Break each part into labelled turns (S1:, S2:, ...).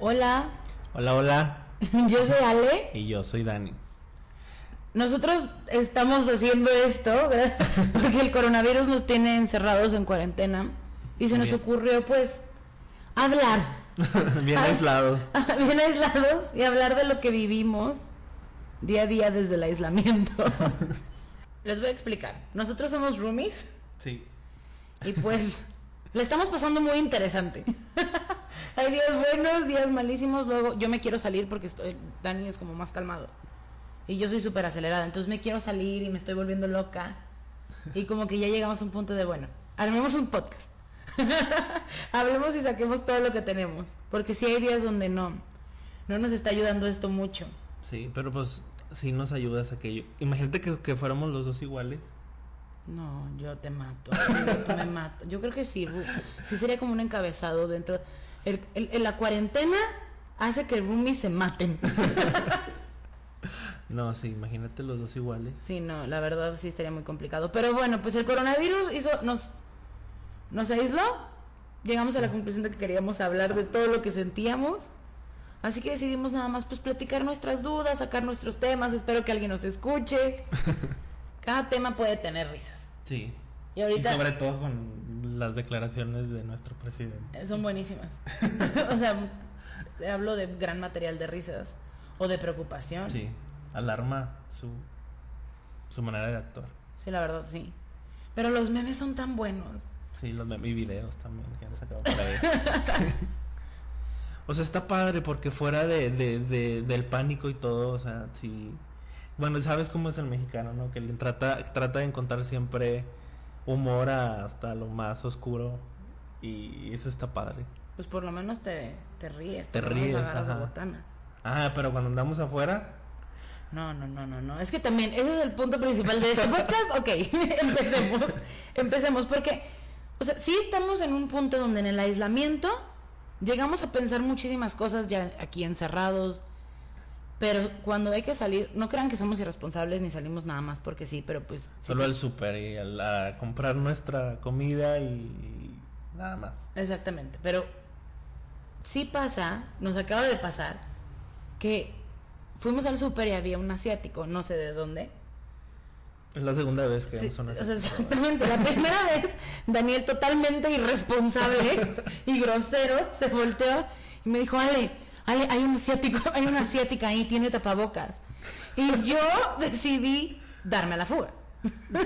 S1: Hola,
S2: Hola, hola.
S1: yo soy Ale.
S2: Y yo soy Dani.
S1: Nosotros estamos haciendo esto ¿verdad? porque el coronavirus nos tiene encerrados en cuarentena y se nos
S2: Bien.
S1: ocurrió pues hablar,
S2: Bien aislados.
S1: bien aislados y hablar de lo que vivimos día a día desde el aislamiento. Les voy a explicar. Nosotros somos roomies
S2: Sí.
S1: y pues le estamos pasando muy interesante. Hay días buenos, días malísimos. Luego yo me quiero salir porque estoy, Dani es como más calmado. Y yo soy súper acelerada. Entonces me quiero salir y me estoy volviendo loca. Y como que ya llegamos a un punto de, bueno, armemos un podcast. Hablemos y saquemos todo lo que tenemos. Porque sí hay días donde no, no nos está ayudando esto mucho.
S2: Sí, pero pues sí nos ayudas aquello. Imagínate que, que fuéramos los dos iguales.
S1: No, yo te mato. Tú me matas. Yo creo que sí. Sí sería como un encabezado dentro. El, el- la cuarentena hace que roomies se maten.
S2: No, sí, imagínate los dos iguales.
S1: Sí, no, la verdad sí sería muy complicado. Pero bueno, pues el coronavirus hizo, nos, nos aisló. Llegamos a la conclusión de que queríamos hablar de todo lo que sentíamos. Así que decidimos nada más pues platicar nuestras dudas, sacar nuestros temas. Espero que alguien nos escuche. Cada tema puede tener risas.
S2: Sí.
S1: Y ahorita
S2: Y sobre todo con las declaraciones de nuestro presidente.
S1: son buenísimas. o sea, hablo de gran material de risas o de preocupación.
S2: Sí. Alarma su, su manera de actuar.
S1: Sí, la verdad sí. Pero los memes son tan buenos.
S2: Sí, los mem- y videos también que han sacado por ahí. o sea, está padre porque fuera de, de, de- del pánico y todo, o sea, sí. Bueno, sabes cómo es el mexicano, ¿no? Que le trata, trata de encontrar siempre humor hasta lo más oscuro. Y eso está padre.
S1: Pues por lo menos te, te ríes.
S2: Te ríes, ajá.
S1: botana.
S2: Ah, pero cuando andamos afuera,
S1: No, no, no, no, no. Es que también, ese es el punto principal de este podcast. Ok, empecemos. Empecemos, porque, o sea, sí estamos en un punto donde en el aislamiento llegamos a pensar muchísimas cosas ya aquí encerrados. Pero cuando hay que salir, no crean que somos irresponsables ni salimos nada más porque sí, pero pues. sí
S2: solo al súper y al- a comprar nuestra comida y nada más.
S1: Exactamente, pero sí pasa, nos acaba de pasar, que fuimos al súper y había un asiático, no sé de dónde.
S2: Es la segunda vez que
S1: Sí,
S2: vamos
S1: o sea, exactamente, la primera vez Daniel totalmente irresponsable y grosero se volteó y me dijo, Ale, Hay un asiático, hay una asiática ahí, tiene tapabocas. Y yo decidí darme a la fuga.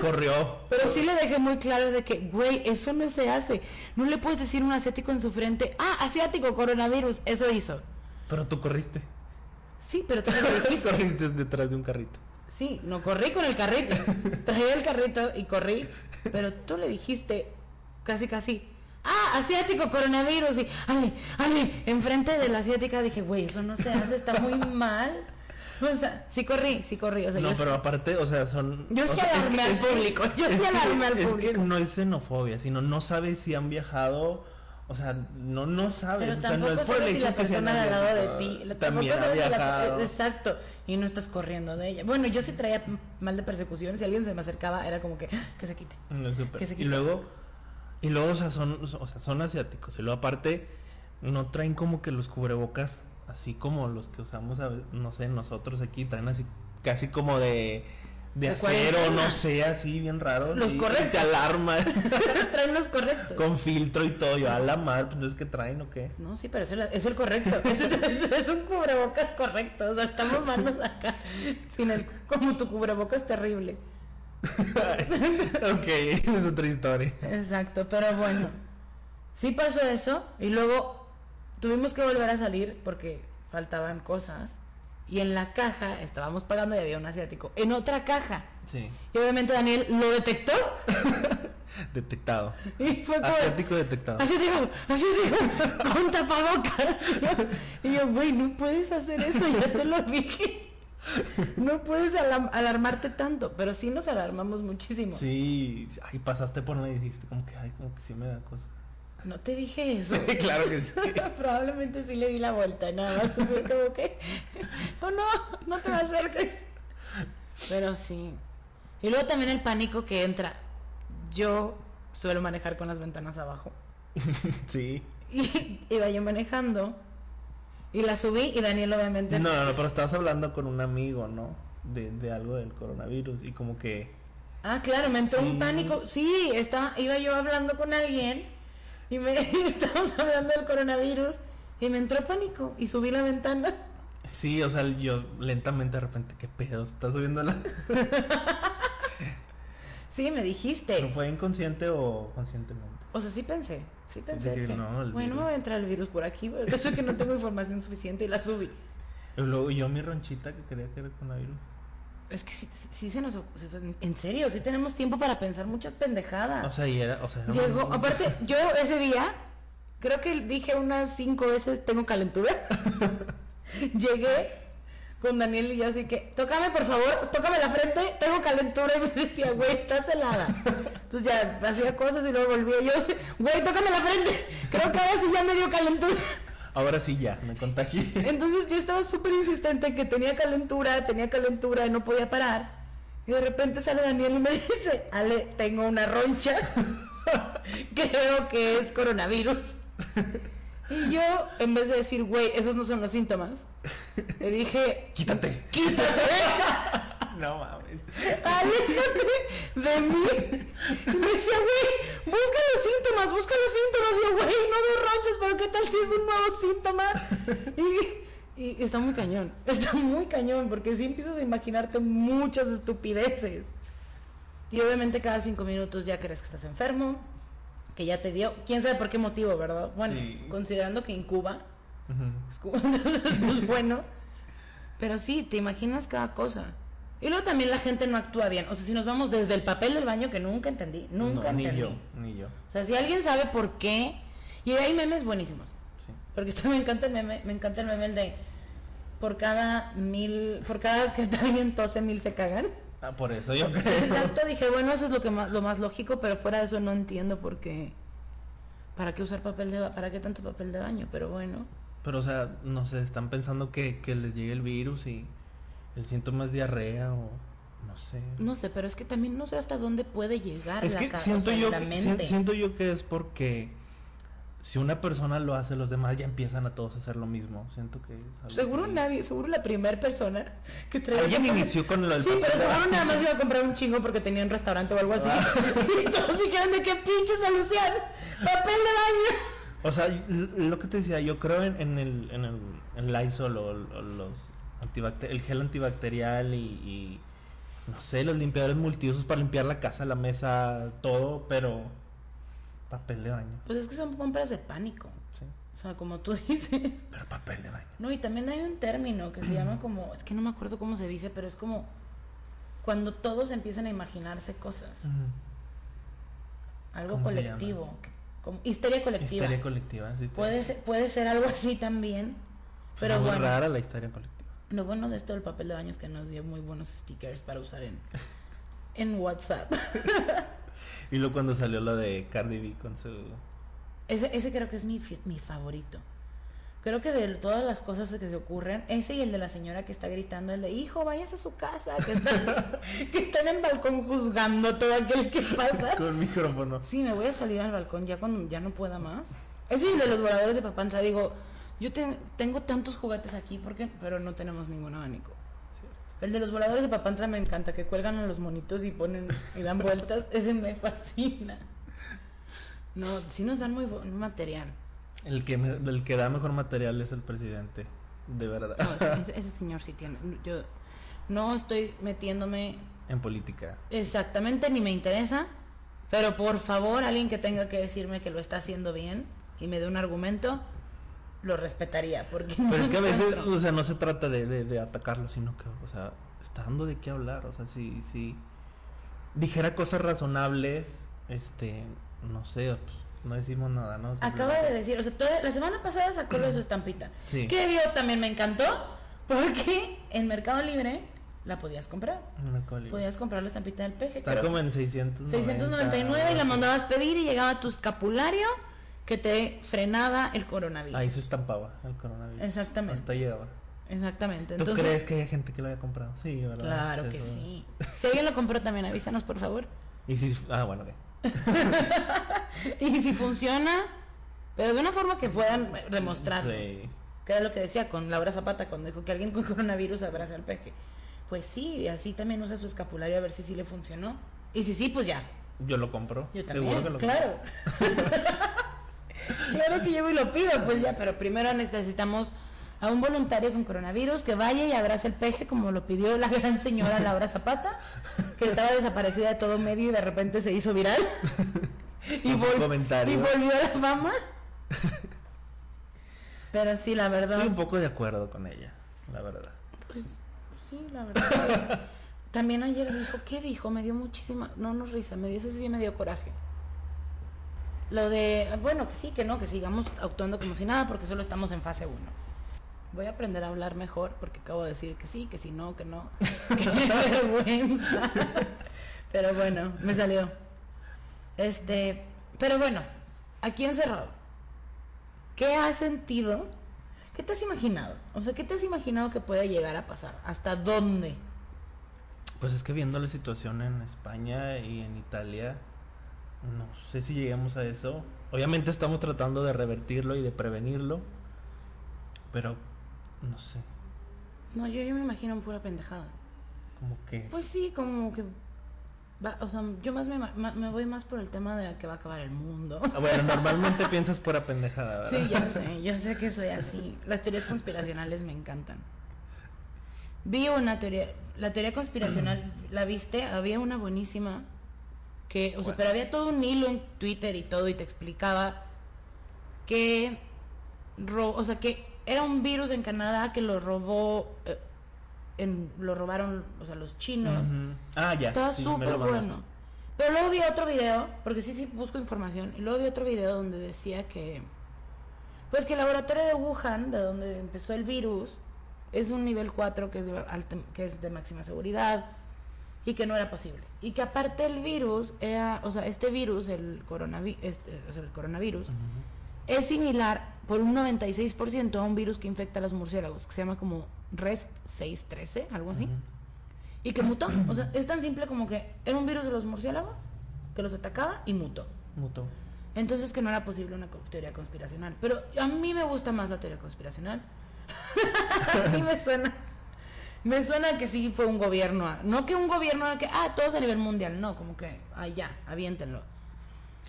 S2: Corrió.
S1: Pero sí le dejé muy claro de que, güey, eso no se hace. No le puedes decir a un asiático en su frente, ah, asiático, coronavirus, eso hizo.
S2: Pero tú corriste.
S1: Sí, pero tú lo dijiste.
S2: corriste detrás de un carrito.
S1: Sí, no corrí con el carrito. Traía el carrito y corrí. Pero tú le dijiste casi, casi, ah, asiático, coronavirus. Y, ale, ale, enfrente de la asiática dije, güey, eso no se hace, está muy mal. O sea, sí corrí, sí corrí. O sea,
S2: No,
S1: yo,
S2: pero aparte, o sea, son.
S1: Yo sí alarmé al público, yo sí
S2: que-
S1: alarmé al
S2: es que
S1: público.
S2: no es xenofobia, sino no sabes si han viajado. O sea, no, no sabes.
S1: Pero
S2: o sea, no es por el
S1: sabes si
S2: hecho
S1: la
S2: que
S1: persona al lado de ti. la-
S2: También ha
S1: la-
S2: viajado.
S1: exacto. Y no estás corriendo de ella. Bueno, yo sí traía mal de persecución. Si alguien se me acercaba, era como que, "Ah, que se quite.
S2: En el
S1: que se
S2: Y
S1: quite.
S2: luego, y luego, o sea, son, o sea, son asiáticos. Y luego, aparte, no traen como que los cubrebocas así como los que usamos, a no sé, nosotros aquí. Traen así, casi como de. De
S1: De
S2: acero, no sé, así bien raro.
S1: Los correctos.
S2: te alarma.
S1: Traen los correctos.
S2: Con filtro y todo. Yo, a la madre, pues entonces, ¿qué traen o qué?
S1: No, sí, pero es el, es el correcto. Es, es- es un cubrebocas correcto. O sea, estamos manos acá. Sin el, como tu cubrebocas terrible.
S2: ok, es otra historia.
S1: Exacto, pero bueno. Sí pasó eso. Y luego tuvimos que volver a salir porque faltaban cosas. Y en la caja estábamos pagando y había un asiático. En otra caja.
S2: Sí.
S1: Y obviamente Daniel lo detectó.
S2: Detectado.
S1: Y fue como.
S2: Asiático detectado.
S1: Así dijo, así dijo, con tapabocas. Y yo, güey, no puedes hacer eso, ya te lo dije. No puedes alarmarte tanto, pero sí nos alarmamos muchísimo.
S2: Sí, ahí pasaste por ahí y dijiste como que, ay, como que sí me da cosa.
S1: No te dije eso.
S2: claro que sí.
S1: Probablemente sí le di la vuelta, nada más. Así como que, oh no, no te me acerques. Pero sí. Y luego también el pánico que entra. Yo suelo manejar con las ventanas abajo.
S2: Sí.
S1: Y iba yo manejando. Y la subí y Daniel obviamente...
S2: No, no, no, pero estabas hablando con un amigo, ¿no? De, de algo del coronavirus y como que...
S1: Ah, claro, me entró
S2: Sí.
S1: un pánico. Sí, estaba, iba yo hablando con alguien y me estábamos hablando del coronavirus y me entró pánico y subí la ventana.
S2: Sí, o sea, yo lentamente de repente, ¿qué pedo? ¿Estás subiendo la...?
S1: Sí, me dijiste.
S2: ¿Pero fue inconsciente o conscientemente?
S1: O sea, sí pensé, sí pensé que...
S2: no,
S1: bueno,
S2: virus.
S1: me voy a entrar el virus por aquí, pero eso que no tengo información suficiente y la subí.
S2: Y luego yo mi ronchita que quería que era coronavirus.
S1: Es que sí, sí- se nos... en serio, sí tenemos tiempo para pensar muchas pendejadas.
S2: O sea, y era... O sea, era
S1: Llegó, aparte, yo ese día, creo que dije unas cinco veces, tengo calentura. Llegué con Daniel y yo así que, tócame por favor, tócame la frente, tengo calentura y me decía, güey, estás helada. Entonces ya hacía cosas y luego volvía yo, güey, tócame la frente, creo que ahora sí ya me dio calentura.
S2: Ahora sí ya, me contagié.
S1: Entonces yo estaba súper insistente en que tenía calentura, tenía calentura y no podía parar. Y de repente sale Daniel y me dice, Ale, tengo una roncha. Creo que es coronavirus. Y yo, en vez de decir, güey, esos no son los síntomas, le dije,
S2: Quítate.
S1: quítate,
S2: No mames.
S1: aléjate de mí. Y me decía, güey, busca los síntomas, busca los síntomas. Y yo, güey, no veo ronchas, pero ¿qué tal si es un nuevo síntoma? Y, y está muy cañón, está muy cañón, porque si empiezas a imaginarte muchas estupideces. Y obviamente cada cinco minutos ya crees que estás enfermo, que ya te dio, quién sabe por qué motivo, ¿verdad? Bueno,
S2: Sí.
S1: considerando que es como- pues bueno. Pero sí, te imaginas cada cosa. Y luego también la gente no actúa bien. O sea, si nos vamos desde el papel del baño, que nunca entendí, nunca
S2: No, ni
S1: entendí.
S2: yo, ni yo.
S1: O sea, si alguien sabe por qué. Y hay memes buenísimos.
S2: Sí.
S1: Porque esto me encanta el meme, me encanta el meme el de por cada mil, por cada que alguien tose, mil se cagan.
S2: Ah, por eso yo creo.
S1: Exacto, dije, bueno, eso es lo que más, lo más lógico, pero fuera de eso no entiendo por qué. ¿Para qué usar papel de para qué tanto papel de baño? Pero bueno.
S2: Pero, o sea, no sé, están pensando que, que les llegue el virus y el síntoma es diarrea o no sé.
S1: No sé, pero es que también no sé hasta dónde puede llegar
S2: es
S1: la
S2: que siento
S1: sea,
S2: yo
S1: la
S2: que, si- siento yo que es porque si una persona lo hace, los demás ya empiezan a todos a hacer lo mismo. Siento que es algo
S1: Seguro
S2: así.
S1: nadie, seguro la primera persona que traía
S2: Alguien inició con lo del
S1: Sí,
S2: papel
S1: pero seguro nada más iba a comprar un chingo porque tenía un restaurante o algo así. y todos dijeron de qué pinche solución. Papel de baño.
S2: O sea, lo que te decía, yo creo en, en el, en el en Lysol o, o los el gel antibacterial y, y, no sé, los limpiadores multiusos para limpiar la casa, la mesa, todo, pero papel de baño.
S1: Pues es que son compras de pánico.
S2: Sí.
S1: O sea, como tú dices.
S2: Pero papel de baño.
S1: No, y también hay un término que se llama como, es que no me acuerdo cómo se dice, pero es como cuando todos empiezan a imaginarse cosas. Algo
S2: ¿Cómo se
S1: colectivo. Como histeria colectiva.
S2: Histeria colectiva. sí, histeria.
S1: Puede ser, puede ser algo así también. Pero
S2: muy
S1: bueno.
S2: rara la historia colectiva.
S1: Lo bueno de esto del papel de baño es que nos dio muy buenos stickers para usar en, en WhatsApp.
S2: Y luego cuando salió lo de Cardi B con su...
S1: Ese, ese creo que es mi, mi favorito. Creo que de todas las cosas que se ocurren, ese y el de la señora que está gritando, el de hijo, vayas a su casa, que están, que están en balcón juzgando todo aquel que pasa.
S2: Con micrófono.
S1: Sí, me voy a salir al balcón ya cuando ya no pueda más. Ese y el de los voladores de Papantla, digo, yo te- tengo tantos juguetes aquí, ¿por qué? Pero no tenemos ningún abanico. El de los voladores de Papantla me encanta, que cuelgan a los monitos y ponen y dan vueltas. Ese me fascina. No, sí nos dan muy buen material.
S2: El que, me- el que da mejor material es el presidente. De verdad.
S1: No, ese, señor sí tiene. Yo no estoy metiéndome
S2: en política.
S1: exactamente ni me interesa, pero por favor, alguien que tenga que decirme que lo está haciendo bien y me dé un argumento, lo respetaría. Porque
S2: Pero
S1: no
S2: es que a veces, o sea, no se trata de, de, de atacarlo, sino que, o sea, está dando de qué hablar. O sea, si, si dijera cosas razonables, este, no sé, pues, no decimos nada, ¿no?
S1: Acaba de decir, o sea, toda- la semana pasada sacó lo de su estampita.
S2: Sí.
S1: Que vio también me encantó, porque en Mercado Libre la podías comprar.
S2: No me acuerdo.
S1: Podías comprar la estampita del peje.
S2: Está como en 699.
S1: 699 y la mandabas pedir y llegaba tu escapulario que te frenaba el coronavirus.
S2: Ahí se estampaba el coronavirus.
S1: Exactamente.
S2: Hasta llegaba.
S1: Exactamente.
S2: ¿Tú
S1: Entonces,
S2: crees que hay gente que lo haya comprado? Sí, ¿verdad?
S1: Claro
S2: Sí,
S1: que
S2: eso.
S1: sí. Si alguien lo compró también, avísanos por favor.
S2: Y si, ah, bueno, ok.
S1: Y si funciona, pero de una forma que puedan demostrarlo.
S2: Sí.
S1: Que era lo que decía con Laura Zapata cuando dijo que alguien con coronavirus abraza al peje. Pues sí, así también usa su escapulario a ver si sí le funcionó. Y si sí, pues ya.
S2: Yo lo compro.
S1: Yo
S2: Seguro
S1: también,
S2: que lo
S1: claro. claro que llevo y lo pido, pues ya, pero primero necesitamos a un voluntario con coronavirus que vaya y abrace el peje como lo pidió la gran señora Laura Zapata, que estaba desaparecida de todo medio y de repente se hizo viral. y, vol- volvió a la fama. Pero sí, la verdad.
S2: Estoy un poco de acuerdo con ella, la verdad.
S1: Pues sí, la verdad. También ayer dijo, ¿qué dijo? Me dio muchísima, no, no risa, me dio, eso sí me dio coraje. Lo de, bueno, que sí, que no, que sigamos actuando como si nada, porque solo estamos en fase 1. Voy a aprender a hablar mejor, porque acabo de decir que sí, que si no, que no. Qué vergüenza. Pero bueno, me salió. Este, pero bueno, aquí encerrado. ¿Qué has sentido? ¿Qué te has imaginado? O sea, ¿qué te has imaginado que puede llegar a pasar? ¿Hasta dónde?
S2: Pues es que viendo la situación en España y en Italia, no sé si lleguemos a eso. Obviamente estamos tratando de revertirlo y de prevenirlo, pero no sé,
S1: No, yo, yo me imagino pura pendejada.
S2: como que...
S1: Pues sí, como que... va- o sea, yo más me, ma- me voy más por el tema de que va a acabar el mundo.
S2: Ah, Bueno, normalmente piensas pura pendejada, ¿verdad?
S1: Sí, ya sé, yo sé que soy así. Las teorías conspiracionales me encantan. Vi una teoría, la teoría conspiracional, ¿la viste? Había una buenísima que, o sea, pero había todo un hilo en Twitter y todo y te explicaba que, ro- o sea, que era un virus en Canadá que lo robó, eh, en, lo robaron, o sea, los chinos.
S2: Ah, ya.
S1: Estaba súper bueno. Pero luego vi otro video, porque sí, sí busco información, y luego vi otro video donde decía que, pues que el laboratorio de Wuhan, de donde empezó el virus, es un nivel 4 que es de, alta- que es de máxima seguridad y que no era posible. Y que aparte el virus, era, o sea, este virus, el, coronavi este, o sea, el coronavirus, es similar por un 96% a un virus que infecta a los murciélagos, que se llama como REST 613, algo así. Y que mutó. O sea, es tan simple como que era un virus de los murciélagos que los atacaba y mutó.
S2: Mutó.
S1: Entonces que no era posible una teoría conspiracional. Pero a mí me gusta más la teoría conspiracional. a mí me suena. Me suena que sí fue un gobierno. No que un gobierno que, ah, todos a nivel mundial. No, como que, ah, ya, aviéntenlo.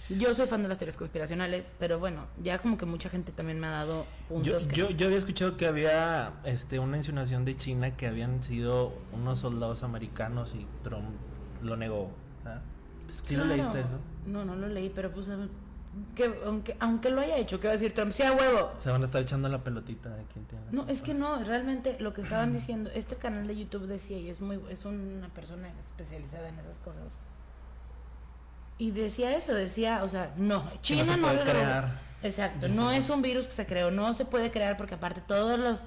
S1: Yo soy fan de las teorías conspiracionales, pero bueno, ya como que mucha gente también me ha dado
S2: Yo,
S1: puntos. que
S2: yo,
S1: no.
S2: yo había escuchado que había este, una insinuación de China que habían sido unos soldados americanos y Trump lo negó. ¿ah?
S1: Pues
S2: ¿Sí lo leíste eso?
S1: No, no lo leí, pero pues que aunque, aunque lo haya hecho, ¿qué va a decir Trump? Sí, a huevo.
S2: Se van a estar echando la pelotita de quién tiene.
S1: No, es que no, realmente lo que estaban diciendo, este canal de YouTube decía, y es muy, es una persona especializada en esas cosas. Y decía eso, decía, o sea, no, China
S2: se
S1: no, lo-
S2: crear.
S1: Exacto, no
S2: no.
S1: es un virus que se creó, no se puede crear porque aparte todos los,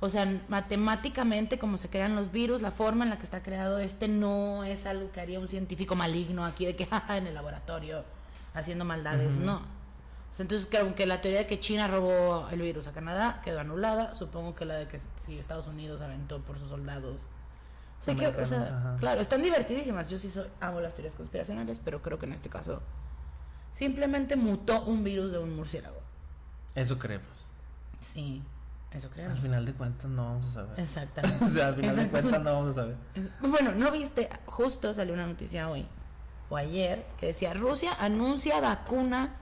S1: o sea, matemáticamente como se crean los virus, la forma en la que está creado este no es algo que haría un científico maligno aquí de que jaja, en el laboratorio haciendo maldades,
S2: Ujú.
S1: no. O sea, entonces creo que la teoría de que China robó el virus a Canadá quedó anulada, supongo que la de que si Estados Unidos aventó por sus soldados. O sea, que, o
S2: Americanos,
S1: sea,
S2: ajá.
S1: claro, están divertidísimas. Yo sí soy, amo las teorías conspiracionales, pero creo que en este caso simplemente mutó un virus de un murciélago.
S2: Eso creemos.
S1: Sí, eso creo.
S2: Al final de cuentas no vamos a saber.
S1: Exactamente.
S2: o sea, al final de cuentas no vamos a saber.
S1: Bueno, ¿no viste? Justo salió una noticia hoy o ayer que decía Rusia anuncia vacuna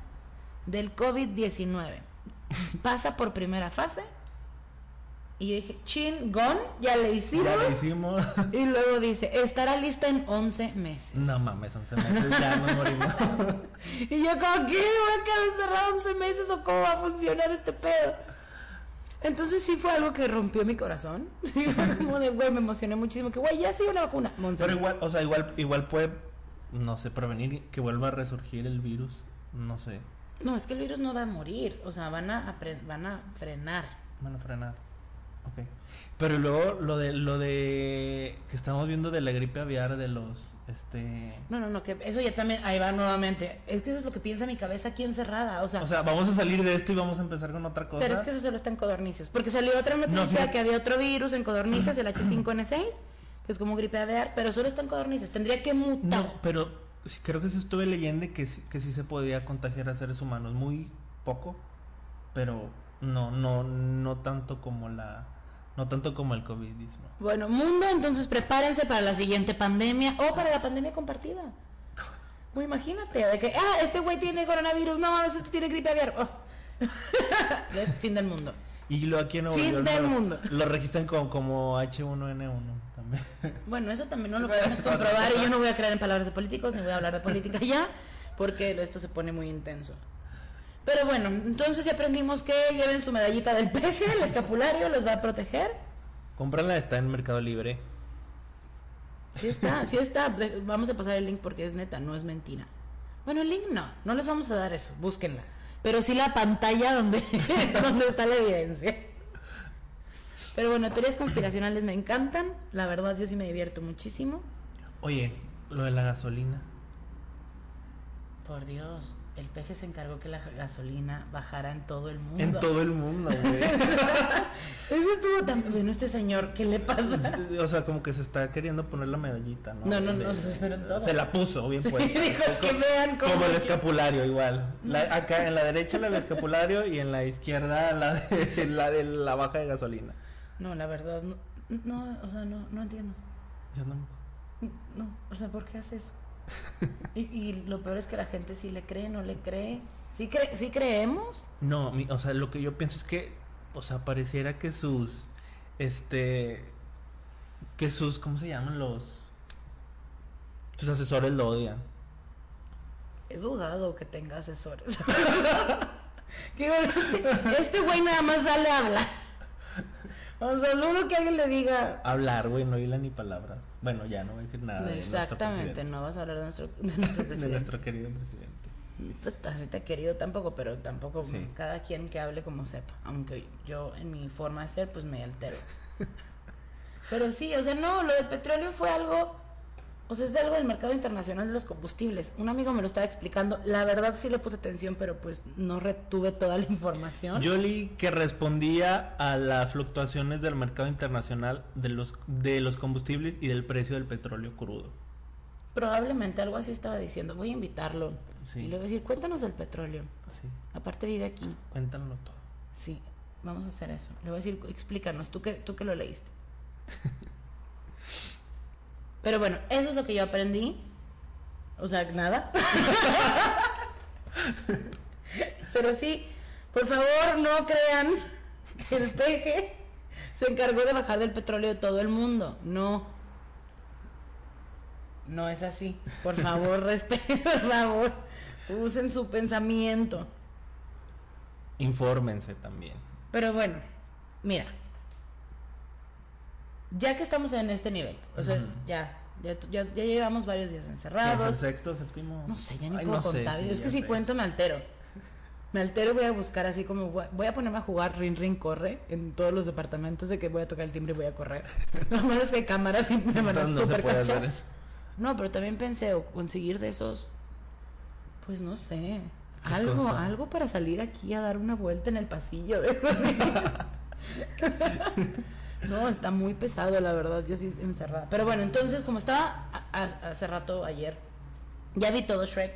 S1: del COVID-19. Pasa por primera fase. Y yo dije, chingón, ya le hicimos.
S2: Ya lo hicimos.
S1: Y luego dice, estará lista en 11 meses.
S2: no mames, 11 meses ya nos morimos.
S1: Y yo como, ¿qué? ¿Voy a encerrado 11 meses o cómo va a funcionar este pedo? Entonces sí fue algo que rompió mi corazón. Como de, güey, me emocioné muchísimo. Que, güey, ya sí una vacuna. Monse.
S2: Pero igual, o sea, igual, igual puede, no sé, prevenir que vuelva a resurgir el virus. No sé.
S1: No, es que el virus no va a morir. O sea, van a, van a frenar.
S2: Van a frenar. Ok. Pero luego lo de lo de que estamos viendo de la gripe aviar de los este
S1: No, no, no, que eso ya también, ahí va nuevamente. Es que eso es lo que piensa mi cabeza aquí encerrada. O sea,
S2: O sea, vamos a salir de esto y vamos a empezar con otra cosa.
S1: pero es que eso solo está en codornices. Porque salió otra noticia que había otro virus en codornices, el H5N6, que es como gripe aviar, pero solo está en codornices. Tendría que mutar.
S2: No, pero sí, creo que sí estuve leyendo que, que sí se podía contagiar a seres humanos. Muy poco, pero no, no, no tanto como la, no tanto como el COVID-19.
S1: Bueno, mundo, entonces prepárense para la siguiente pandemia o para la pandemia compartida. Pues imagínate, de que, ah, este güey tiene coronavirus, no mames, este tiene gripe aviar. Oh. es fin del mundo.
S2: Y lo aquí en Nuevo
S1: Fin
S2: York
S1: del
S2: lo,
S1: mundo.
S2: lo registran como, como H1N1 también.
S1: Bueno, eso también no lo podemos comprobar y yo no voy a creer en palabras de políticos ni voy a hablar de política ya, porque esto se pone muy intenso. Pero bueno, entonces ya aprendimos que lleven su medallita del peje, el escapulario los va a proteger.
S2: Cómprala, está en Mercado Libre.
S1: Sí está, sí está. Vamos a pasar el link porque es neta, no es mentira. Bueno, el link no, no les vamos a dar eso, búsquenla. Pero sí la pantalla donde, donde está la evidencia. Pero bueno, teorías conspiracionales me encantan. La verdad, yo sí me divierto muchísimo.
S2: Oye, lo de la gasolina.
S1: Por Dios, el peje se encargó que la gasolina bajara en todo el mundo.
S2: En todo el mundo, güey.
S1: Eso estuvo tan... Bueno, este señor, ¿qué le pasa?
S2: o sea, como que se está queriendo poner la medallita, ¿no?
S1: No, no, no, se esperó en todo.
S2: Se la puso, bien puesta.
S1: dijo que vean cómo
S2: Como el escapulario, igual. La- acá en la derecha la del escapulario y en la izquierda la de la, de la baja de gasolina.
S1: No, la verdad, no, no, o sea, no, no entiendo.
S2: Yo no.
S1: No, o sea, ¿por qué hace eso? Y, y lo peor es que la gente sí le cree, no le cree. ¿Sí, cre sí creemos?
S2: No, mi- o sea, lo que yo pienso es que, o sea, pareciera que sus, este, que sus, ¿cómo se llaman los? Sus asesores lo odian.
S1: He dudado que tenga asesores. Este, este güey nada más sale a hablar. O sea, dudo que alguien le diga.
S2: Hablar, güey, no hila ni palabras. Bueno, ya no voy a decir nada. de
S1: Exactamente, no vas a hablar de nuestro, de nuestro
S2: De
S1: presidente.
S2: nuestro querido presidente.
S1: Pues así te he querido tampoco, pero tampoco
S2: Sí.
S1: cada quien que hable como sepa. Aunque yo en mi forma de ser, pues me altero. pero sí, o sea, no, lo del petróleo fue algo, o sea, es de algo del mercado internacional de los combustibles. Un amigo me lo estaba explicando. La verdad sí le puse atención, pero pues no retuve toda la información.
S2: Yo leí que respondía a las fluctuaciones del mercado internacional de los, de los combustibles y del precio del petróleo crudo.
S1: Probablemente algo así estaba diciendo. Voy a invitarlo.
S2: Sí.
S1: Y le voy a decir, cuéntanos del petróleo. Aparte vive aquí.
S2: cuéntanos todo.
S1: Sí, vamos a hacer eso. Le voy a decir, explícanos, tú que, tú que lo leíste. Pero bueno, eso es lo que yo aprendí. O sea, nada. Pero sí, por favor, no crean que el peje se encargó de bajar del petróleo de todo el mundo. No. No es así. Por favor, respeten, por favor. Usen su pensamiento.
S2: Infórmense también.
S1: Pero bueno, mira. Ya que estamos en este nivel, o sea,
S2: Ujú.
S1: ya, ya, ya, ya llevamos varios días
S2: ¿Qué es
S1: encerrados.
S2: el sexto, séptimo?
S1: No sé, ya ni
S2: Ay,
S1: puedo
S2: no sé,
S1: contar.
S2: sí,
S1: es que si cuento me altero. Me altero, voy a buscar así como. Voy a ponerme a jugar Ring Ring Corre en todos los departamentos de que voy a tocar el timbre y voy a correr. Lo malo es que hay cámaras y me van a
S2: no
S1: super. No, pero también pensé, o conseguir de esos. Pues no sé.
S2: ¿Qué
S1: Algo,
S2: cosa?
S1: algo para salir aquí a dar una vuelta en el pasillo. no, está muy pesado, la verdad. Yo sí encerrada. Pero bueno, entonces, como estaba a- a- hace rato, ayer, ya vi todo Shrek.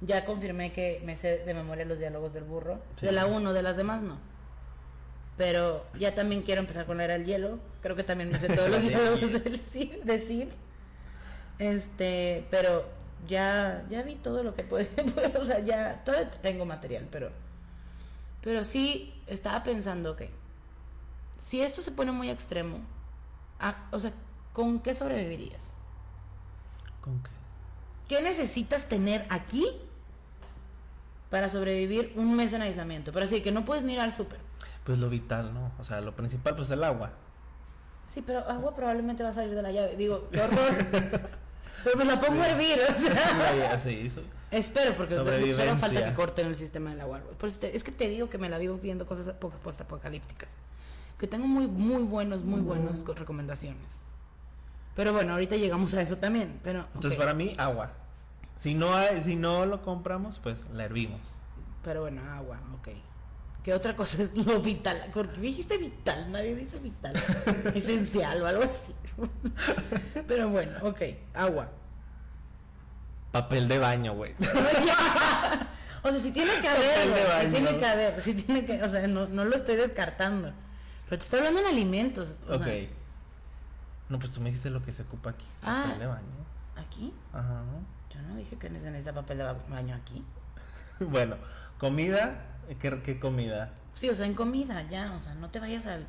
S1: Ya confirmé que me sé de memoria los diálogos del burro.
S2: Sí.
S1: De la 1, de las demás no. Pero ya también quiero empezar con la era del hielo. Creo que también me sé todos los diálogos del Cid, de Cid. Este, pero ya, ya vi todo lo que puede. o sea, ya todavía tengo material, pero. Pero sí estaba pensando que si esto se pone muy extremo, ah, o sea, ¿con qué sobrevivirías?
S2: ¿Con qué?
S1: ¿Qué necesitas tener aquí para sobrevivir un mes en aislamiento? Pero así que no puedes ni ir al súper.
S2: pues lo vital, ¿no? O sea, lo principal pues el agua.
S1: Sí, pero agua probablemente va a salir de la llave. Digo, qué horror. pero pues la pongo a hervir, o sea.
S2: Sí,
S1: Espero, porque solo falta que corten el sistema del agua. Por eso te- es que te digo que me la vivo viendo cosas po- postapocalípticas. Que tengo muy, muy buenos, muy buenos co- recomendaciones. Pero bueno, ahorita llegamos a eso también. Pero,
S2: Entonces para mí agua. Si no hay, si no lo compramos, pues la hervimos.
S1: Pero bueno, agua, ok. ¿Qué otra cosa es lo vital? Porque dijiste vital, nadie dice vital. Esencial o algo así. Pero bueno, ok, agua.
S2: Papel de baño, güey.
S1: O sea, si tiene que haber, si tiene que haber, si tiene que, o sea, no, no lo estoy descartando. Pero te estoy hablando en alimentos. o
S2: ok.
S1: sea,
S2: No, pues tú me dijiste lo que se ocupa aquí.
S1: Ah.
S2: Papel de baño.
S1: ¿Aquí?
S2: Ajá.
S1: Yo no dije que se necesita papel de ba- baño aquí.
S2: Bueno, comida. ¿Qué, qué comida?
S1: Sí, o sea, en comida, ya, o sea, no te vayas al...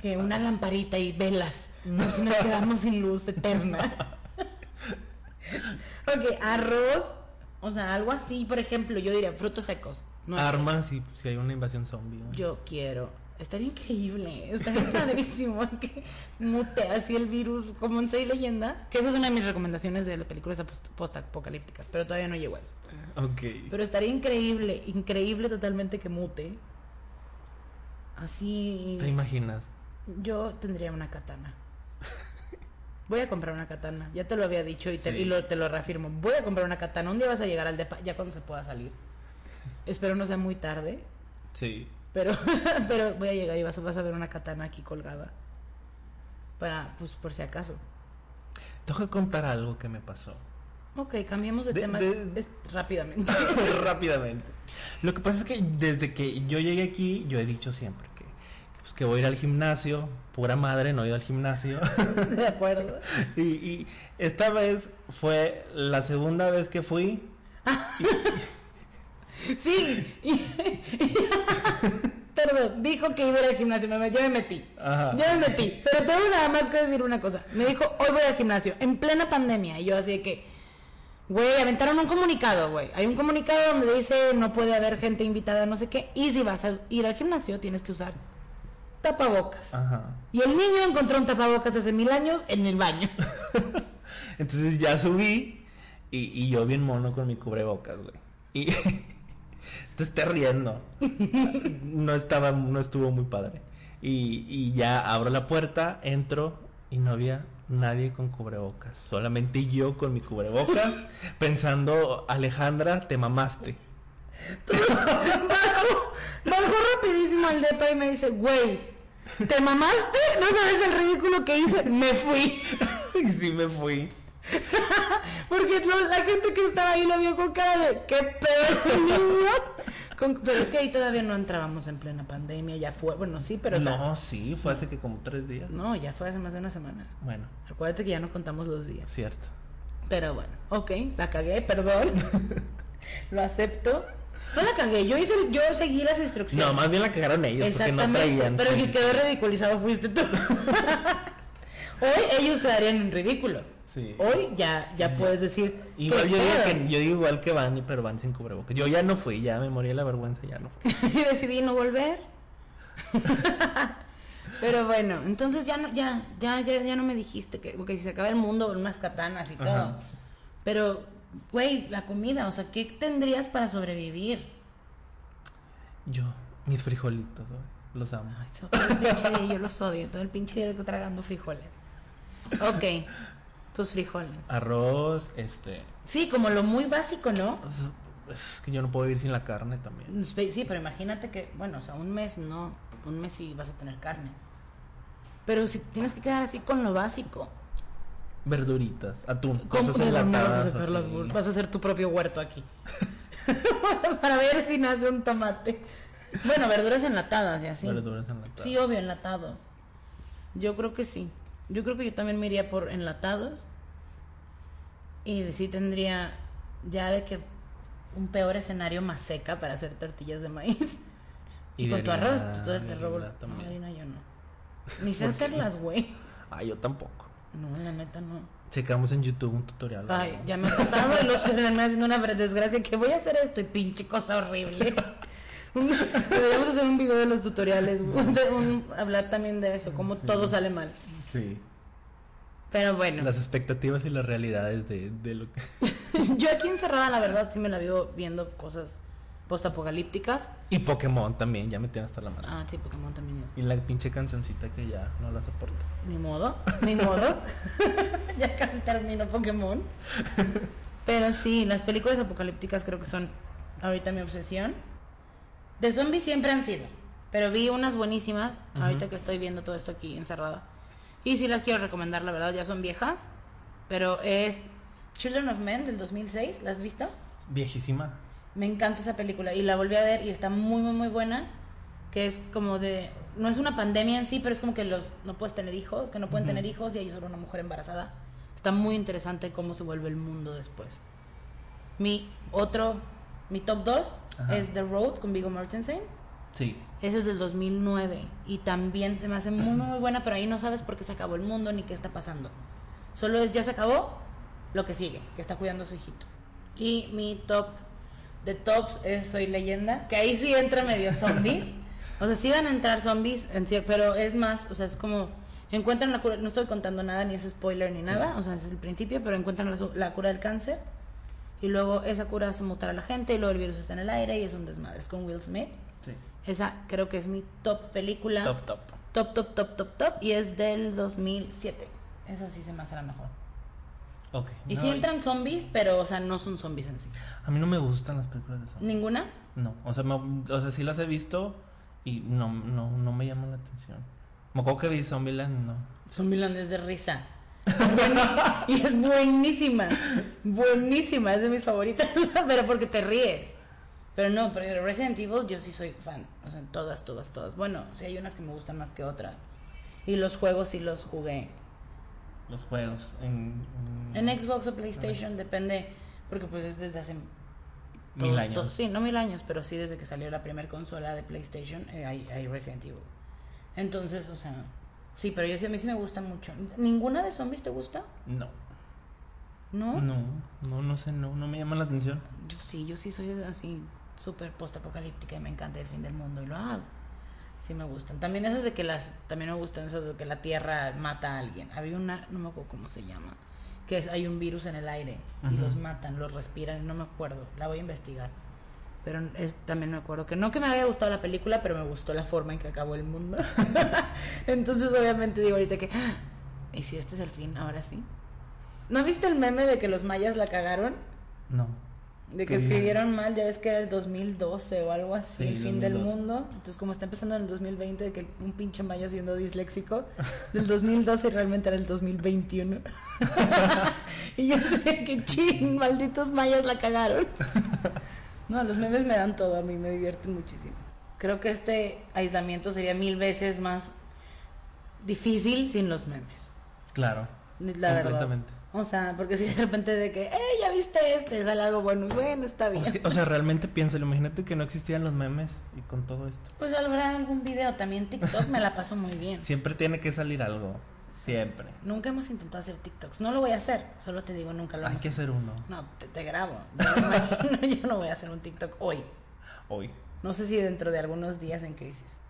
S1: Que una lamparita y velas, no si nos quedamos sin luz eterna. ok, arroz, o sea, algo así, por ejemplo, yo diría frutos secos. No
S2: Armas si, si hay una invasión zombie. güey.
S1: Yo quiero. Estaría increíble, estaría padrísimo que mute así el virus como en Soy Leyenda. Que esa es una de mis recomendaciones de las películas post- post-apocalípticas, pero todavía no llego a eso.
S2: Ok.
S1: Pero estaría increíble, increíble totalmente que mute. Así.
S2: ¿Te imaginas?
S1: Yo tendría una katana. Voy a comprar una katana. Ya te lo había dicho y, te,
S2: Sí.
S1: y lo- te lo reafirmo. Voy a comprar una katana. Un día vas a llegar al depa ya cuando se pueda salir. Espero no sea muy tarde.
S2: Sí.
S1: Pero, pero voy a llegar y vas, a- vas a ver una katana aquí colgada. Para, pues por si acaso.
S2: Tengo que contar algo que me pasó.
S1: Ok, cambiemos de,
S2: De-
S1: tema
S2: de-
S1: es- rápidamente.
S2: Rápidamente. Lo que pasa es que desde que yo llegué aquí, yo he dicho siempre que, pues, que voy a ir al gimnasio. Pura madre, no he ido al gimnasio.
S1: ¿De acuerdo?
S2: y, y esta vez fue la segunda vez que fui.
S1: Sí. y- Perdón, dijo que iba a ir al gimnasio. Me, yo me metí.
S2: Ajá.
S1: Yo me metí. Pero tengo nada más que decir una cosa. Me dijo, hoy voy al gimnasio. En plena pandemia. Y yo así de que... Güey, aventaron un comunicado, güey. Hay un comunicado donde dice no puede haber gente invitada, no sé qué. Y si vas a ir al gimnasio, tienes que usar tapabocas.
S2: Ajá.
S1: Y el niño encontró un tapabocas hace mil años en el baño.
S2: Entonces ya subí y, y yo bien mono con mi cubrebocas, güey. Y te esté riendo. No estaba, no estuvo muy padre. Y, y ya abro la puerta, entro y no había nadie con cubrebocas. Solamente yo con mi cubrebocas, pensando, Alejandra, te mamaste.
S1: Bajo, bajo rapidísimo al depa y me dice, güey, ¿te mamaste? ¿No sabes el ridículo que hice? Me fui.
S2: Y sí me fui.
S1: Porque la gente que estaba ahí lo vio con cara de, ¿qué pedo, niño? Con- pero es que ahí todavía no entrábamos en plena pandemia, ya fue, bueno, sí, pero o sea,
S2: no, sí, fue hace que como tres días.
S1: no, ya fue hace más de una semana.
S2: Bueno,
S1: Acuérdate que ya no contamos los días.
S2: cierto.
S1: Pero bueno, ok, la cagué, perdón. Lo acepto. No la cagué, yo hice, yo seguí las instrucciones.
S2: No, más bien la cagaron ellos porque no traían.
S1: pero el que quedó ridiculizado fuiste tú. Hoy ellos quedarían en ridículo.
S2: Sí.
S1: Hoy ya, ya puedes decir.
S2: Igual
S1: ¿qué
S2: yo digo, que, yo digo igual que van, pero van sin cubrebocas. Yo ya no fui, ya me morí de la vergüenza, ya no fui.
S1: y decidí no volver. Pero bueno, entonces ya no, ya, ya, ya, ya no me dijiste que, porque si se acaba el mundo, unas katanas y todo. Pero, güey, la comida, o sea, ¿qué tendrías para sobrevivir?
S2: Yo, mis frijolitos, los amo.
S1: Ay, todo el pinche día, yo los odio, todo el pinche día tragando frijoles. Ok, tus frijoles.
S2: Arroz, este...
S1: Sí, como lo muy básico, ¿no?
S2: Es, que yo no puedo vivir sin la carne también.
S1: Sí, pero imagínate que, bueno, o sea, un mes no, un mes sí vas a tener carne. Pero si tienes que quedar así con lo básico,
S2: Verduritas, atún,
S1: ¿cómo
S2: cosas
S1: dónde vas a
S2: enlatadas.
S1: sacar las Vas a hacer tu propio huerto aquí. Para ver si nace un tomate. Bueno, verduras enlatadas y así.
S2: Verduras enlatadas.
S1: Sí, obvio, enlatados. Yo creo que sí. Yo creo que yo también me iría por enlatados. Y sí tendría ya de que un peor escenario más seca para hacer tortillas de maíz. Y,
S2: de
S1: con tu arroz, tú te
S2: de
S1: robo.
S2: también.
S1: harina yo no. Ni sé hacerlas, güey.
S2: Ah, yo tampoco.
S1: No, la neta no.
S2: Checamos en YouTube un tutorial.
S1: Ay,
S2: ¿no?
S1: ya me ha pasado y los me haciendo una desgracia que voy a hacer esto y pinche cosa horrible. Deberíamos hacer un video de los tutoriales, de un- hablar también de eso, cómo
S2: Sí.
S1: todo sale mal.
S2: Sí.
S1: Pero bueno,
S2: Las expectativas y las realidades de, de lo que...
S1: yo aquí encerrada, la verdad, sí me la vivo viendo cosas postapocalípticas.
S2: Y Pokémon también, ya me tiene hasta la mano.
S1: Ah, sí, Pokémon también.
S2: Y la pinche cancioncita que ya no la soporto.
S1: Ni modo, ni modo. ya casi termino Pokémon. Pero sí, las películas apocalípticas creo que son ahorita mi obsesión. De zombies siempre han sido, pero vi unas buenísimas ahorita que estoy viendo todo esto aquí encerrada. Y sí las quiero recomendar, la verdad, ya son viejas, pero es Children of Men del 2006, ¿la has visto?
S2: Viejísima.
S1: Me encanta esa película y la volví a ver y está muy, muy, muy buena. Que es como de. No es una pandemia en sí, pero es como que los no puedes tener hijos, que no pueden
S2: Ujú.
S1: tener hijos y hay solo una mujer embarazada. Está muy interesante cómo se vuelve el mundo después. Mi otro. Mi top 2
S2: Ajá.
S1: es The Road con Viggo Mortensen.
S2: Sí.
S1: Ese es del 2009 y también se me hace muy, muy buena, pero ahí no sabes por qué se acabó el mundo ni qué está pasando. Solo es ya se acabó lo que sigue, que está cuidando a su hijito. Y mi top de tops es Soy Leyenda, que ahí sí entra medio zombies. o sea, sí van a entrar zombies, en cier- pero es más, o sea, es como encuentran la cura, no estoy contando nada, ni es spoiler ni nada, o sea, es el principio, pero encuentran la, la cura del cáncer. Y luego esa cura hace mutar a la gente y luego el virus está en el aire y es un desmadre. Es con Will Smith.
S2: Sí.
S1: Esa creo que es mi top película.
S2: Top, top.
S1: Top, top, top, top, top. Y es del 2007. Esa sí se me hace la mejor.
S2: Ok.
S1: Y
S2: No,
S1: sí entran zombies, pero, o sea, no son zombies en sí.
S2: A mí no me gustan las películas de zombies.
S1: ¿Ninguna?
S2: No, o sea, me- o sea, sí las he visto y no, no, no me llaman la atención. Me acuerdo que vi Zombieland, no.
S1: Zombieland es de risa. Bueno, y es buenísima. Buenísima. Es de mis favoritas. pero porque te ríes. Pero no, pero Resident Evil yo sí soy fan. O sea, todas, todas, todas. Bueno, sí hay unas que me gustan más que otras. Y los juegos sí los jugué.
S2: Los juegos. En,
S1: En Xbox o PlayStation depende, porque pues es desde hace
S2: Mil años.
S1: todo- sí, no mil años, pero sí desde que salió la primera consola de PlayStation eh, hay, hay Resident Evil. Entonces, o sea, sí, pero yo sí a mí sí me gusta mucho. ¿Ninguna de zombies te gusta?
S2: No.
S1: ¿No?
S2: No, no, no sé, no, no me llama la atención.
S1: Yo sí, yo sí soy así súper post-apocalíptica y me encanta el fin del mundo y lo hago. Sí me gustan. También esas de que las, también me gustan esas de que la Tierra mata a alguien. Había una, no me acuerdo cómo se llama, que es, hay un virus en el aire y los matan, los respiran, no me acuerdo, la voy a investigar. Pero es, también me acuerdo que no que me haya gustado la película, pero me gustó la forma en que acabó el mundo. Entonces obviamente digo ahorita que, "Ah, ¿y si este es el fin? Ahora sí. ¿No viste el meme de que los mayas la cagaron?
S2: No.
S1: De que
S2: ¿Qué
S1: escribieron mal, ya ves que era el 2012 o algo así,
S2: Sí,
S1: el fin del
S2: 2012.
S1: mundo. Entonces, como está empezando en el 2020, de que un pinche maya siendo disléxico, del 2012 realmente era el 2021. y yo sé que ching, malditos mayas la cagaron. no, los memes me dan todo, a mí me divierten muchísimo. Creo que este aislamiento sería mil veces más difícil sin los memes.
S2: Claro.
S1: La verdad. O sea, porque si de repente de que, eh, ya viste este, sale algo bueno, bueno, está bien.
S2: O sea, o sea, realmente piénsalo. Imagínate que no existían los memes y con todo esto.
S1: Pues habrá algún video, también TikTok me la paso muy bien.
S2: Siempre tiene que salir algo. Siempre.
S1: Nunca hemos intentado hacer TikToks, no lo voy a hacer, solo te digo, nunca lo
S2: Hay
S1: hemos
S2: que hacer uno.
S1: No, te, te grabo. Yo, imagino, yo no voy a hacer un TikTok hoy.
S2: Hoy.
S1: No sé si dentro de algunos días en crisis.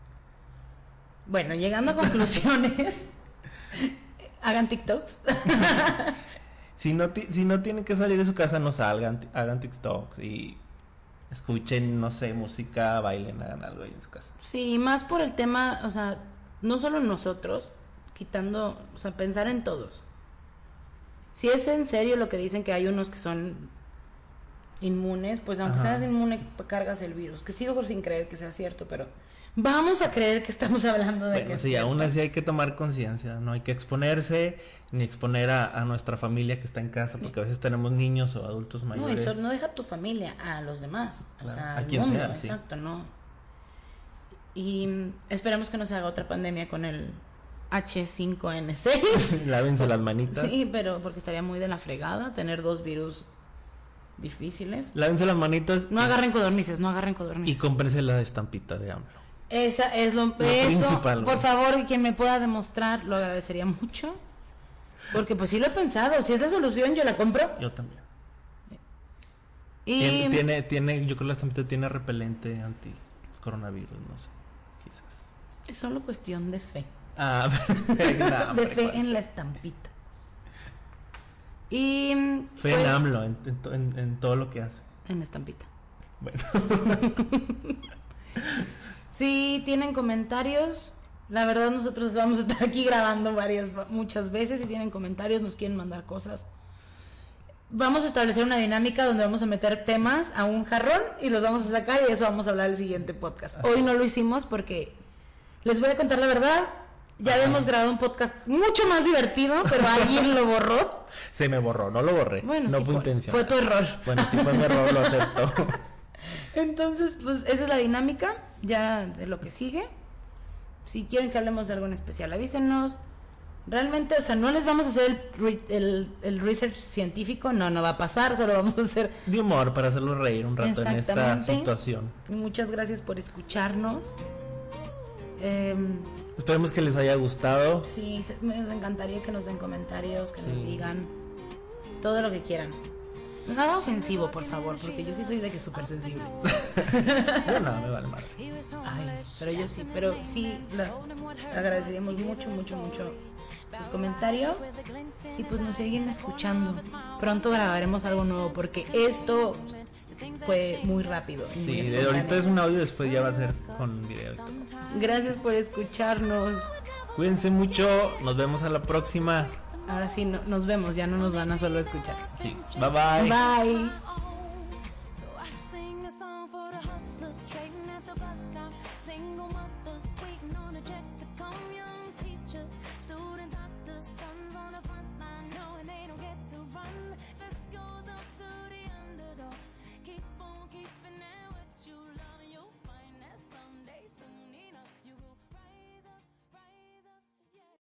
S1: Bueno, llegando a conclusiones, hagan TikToks.
S2: Si no, si no tienen que salir de su casa, no salgan, hagan TikToks y escuchen, no sé, música, bailen, hagan algo ahí en su casa.
S1: Sí, y más por el tema, o sea, no solo nosotros, quitando, o sea, pensar en todos. Si es en serio lo que dicen que hay unos que son inmunes, pues aunque
S2: Ajá.
S1: seas inmune, cargas el virus. Que sigo sin creer que sea cierto, pero vamos a creer que estamos hablando de que
S2: Bueno, sí, aún así hay que tomar conciencia, no hay que exponerse ni exponer a, a nuestra familia que está en casa, porque a veces tenemos niños o adultos
S1: No, y
S2: mayores.
S1: eso no deja a tu familia, a los demás. O sea,
S2: a
S1: al
S2: quien
S1: mundo,
S2: sea, sí.
S1: exacto, no. Y esperemos que no se haga otra pandemia con el H5N6.
S2: Lávense las manitas.
S1: Sí, pero porque estaría muy de la fregada tener dos virus difíciles.
S2: Lávense las manitas
S1: No
S2: y-
S1: agarren codornices, no agarren
S2: y
S1: codornices.
S2: cómprense la estampita de AMLO.
S1: Esa es lo, eso,
S2: principal,
S1: por favor, quien me pueda demostrar, lo agradecería mucho. Porque pues sí lo he pensado, si es la solución yo la compro.
S2: Yo también.
S1: Y
S2: Tiene, tiene, tiene- yo creo que la estampita tiene repelente anti. coronavirus, no sé, quizás.
S1: Es solo cuestión de fe.
S2: Ah, no,
S1: de fe en la estampita. Y.
S2: Fe
S1: pues,
S2: en AMLO, en, en- en todo lo que hace.
S1: En la estampita.
S2: Bueno,
S1: Si tienen comentarios, la verdad nosotros vamos a estar aquí grabando varias, muchas veces. Si tienen comentarios, nos quieren mandar cosas. Vamos a establecer una dinámica donde vamos a meter temas a un jarrón y los vamos a sacar y de eso vamos a hablar el siguiente podcast. Hoy no lo hicimos porque les voy a contar la verdad. Ya
S2: Ajá.
S1: habíamos grabado un podcast mucho más divertido, pero alguien lo borró.
S2: se me borró, no lo borré.
S1: Bueno,
S2: no
S1: sí
S2: fue intencional.
S1: fue tu error.
S2: Bueno, si fue mi error, lo acepto.
S1: Entonces, pues esa es la dinámica ya de lo que sigue. Si quieren que hablemos de algo en especial, avísenos. Realmente, o sea, no les vamos a hacer el, el, el research científico, no, no va a pasar, solo vamos a hacer.
S2: De humor para hacerlo reír un rato en esta situación.
S1: Muchas gracias por escucharnos. Em,
S2: Esperemos que les haya gustado.
S1: sí, me encantaría que nos den comentarios, que nos
S2: Sí.
S1: digan todo lo que quieran. Nada ofensivo, por favor, porque yo sí soy de que súper sensible.
S2: Yo no, me vale madre.
S1: Ay, pero yo sí, pero sí las agradeceríamos mucho, mucho, mucho sus comentarios y pues nos siguen escuchando. Pronto grabaremos algo nuevo porque esto fue muy rápido. muy
S2: Sí, de ahorita es un audio, después ya va a ser con video.
S1: Gracias por escucharnos.
S2: Cuídense mucho, nos vemos a la próxima.
S1: Ahora sí, no- nos vemos, ya no nos van a solo escuchar.
S2: Sí, bye bye.
S1: Bye.